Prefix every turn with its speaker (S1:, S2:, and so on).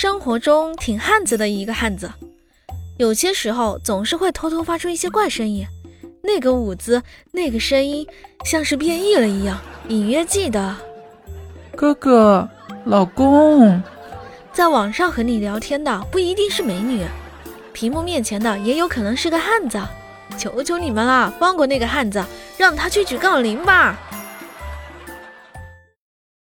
S1: 生活中挺汉子的一个汉子。有些时候总是会偷偷发出一些怪声音那个舞姿那个声音像是变异了一样隐约记得。
S2: 哥哥老公。
S1: 在网上和你聊天的不一定是美女。屏幕面前的也有可能是个汉子。求求你们了放过那个汉子让他去举杠铃吧。